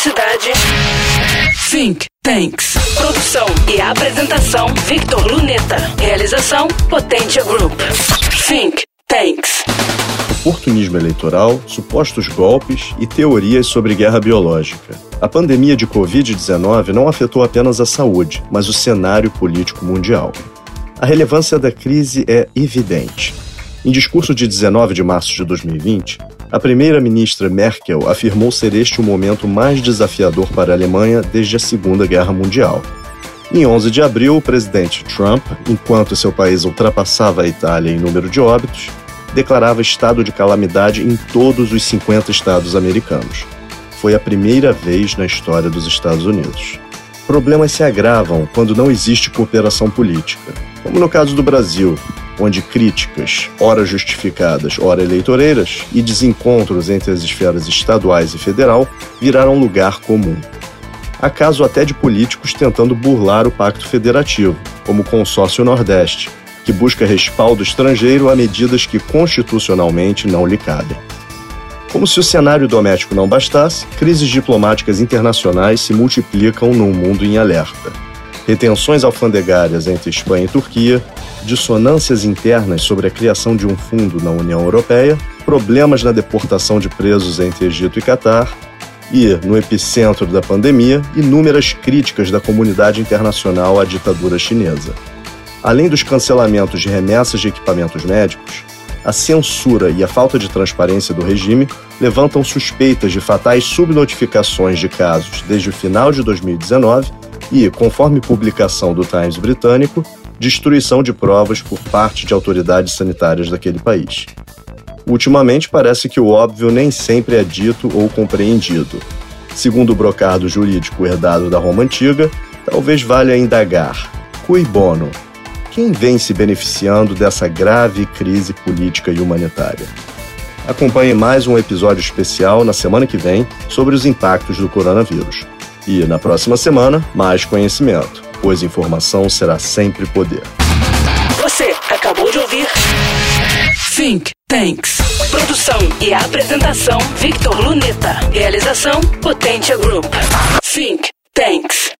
cidade. Think Tanks. Produção e apresentação Victor Luneta. Realização Potência Group. Think Tanks. Oportunismo eleitoral, supostos golpes e teorias sobre guerra biológica. A pandemia de Covid-19 não afetou apenas a saúde, mas o cenário político mundial. A relevância da crise é evidente. Em discurso de 19 de março de 2020, a primeira-ministra Merkel afirmou ser este o momento mais desafiador para a Alemanha desde a Segunda Guerra Mundial. Em 11 de abril, o presidente Trump, enquanto seu país ultrapassava a Itália em número de óbitos, declarava estado de calamidade em todos os 50 estados americanos. Foi a primeira vez na história dos Estados Unidos. Problemas se agravam quando não existe cooperação política, como no caso do Brasil, onde críticas, ora justificadas, ora eleitoreiras, e desencontros entre as esferas estaduais e federal viraram lugar comum. Há caso até de políticos tentando burlar o Pacto Federativo, como o Consórcio Nordeste, que busca respaldo estrangeiro a medidas que constitucionalmente não lhe cabem. Como se o cenário doméstico não bastasse, crises diplomáticas internacionais se multiplicam num mundo em alerta. Retenções alfandegárias entre Espanha e Turquia, dissonâncias internas sobre a criação de um fundo na União Europeia, problemas na deportação de presos entre Egito e Catar e, no epicentro da pandemia, inúmeras críticas da comunidade internacional à ditadura chinesa. Além dos cancelamentos de remessas de equipamentos médicos, a censura e a falta de transparência do regime levantam suspeitas de fatais subnotificações de casos desde o final de 2019 e, conforme publicação do Times britânico, destruição de provas por parte de autoridades sanitárias daquele país. Ultimamente, parece que o óbvio nem sempre é dito ou compreendido. Segundo o brocado jurídico herdado da Roma Antiga, talvez valha indagar: cui bono? Quem vem se beneficiando dessa grave crise política e humanitária? Acompanhe mais um episódio especial na semana que vem sobre os impactos do coronavírus. E na próxima semana, mais conhecimento pois informação será sempre poder. Você acabou de ouvir Think Tanks. Produção e apresentação Victor Luneta. Realização Potência Group. Think Tanks.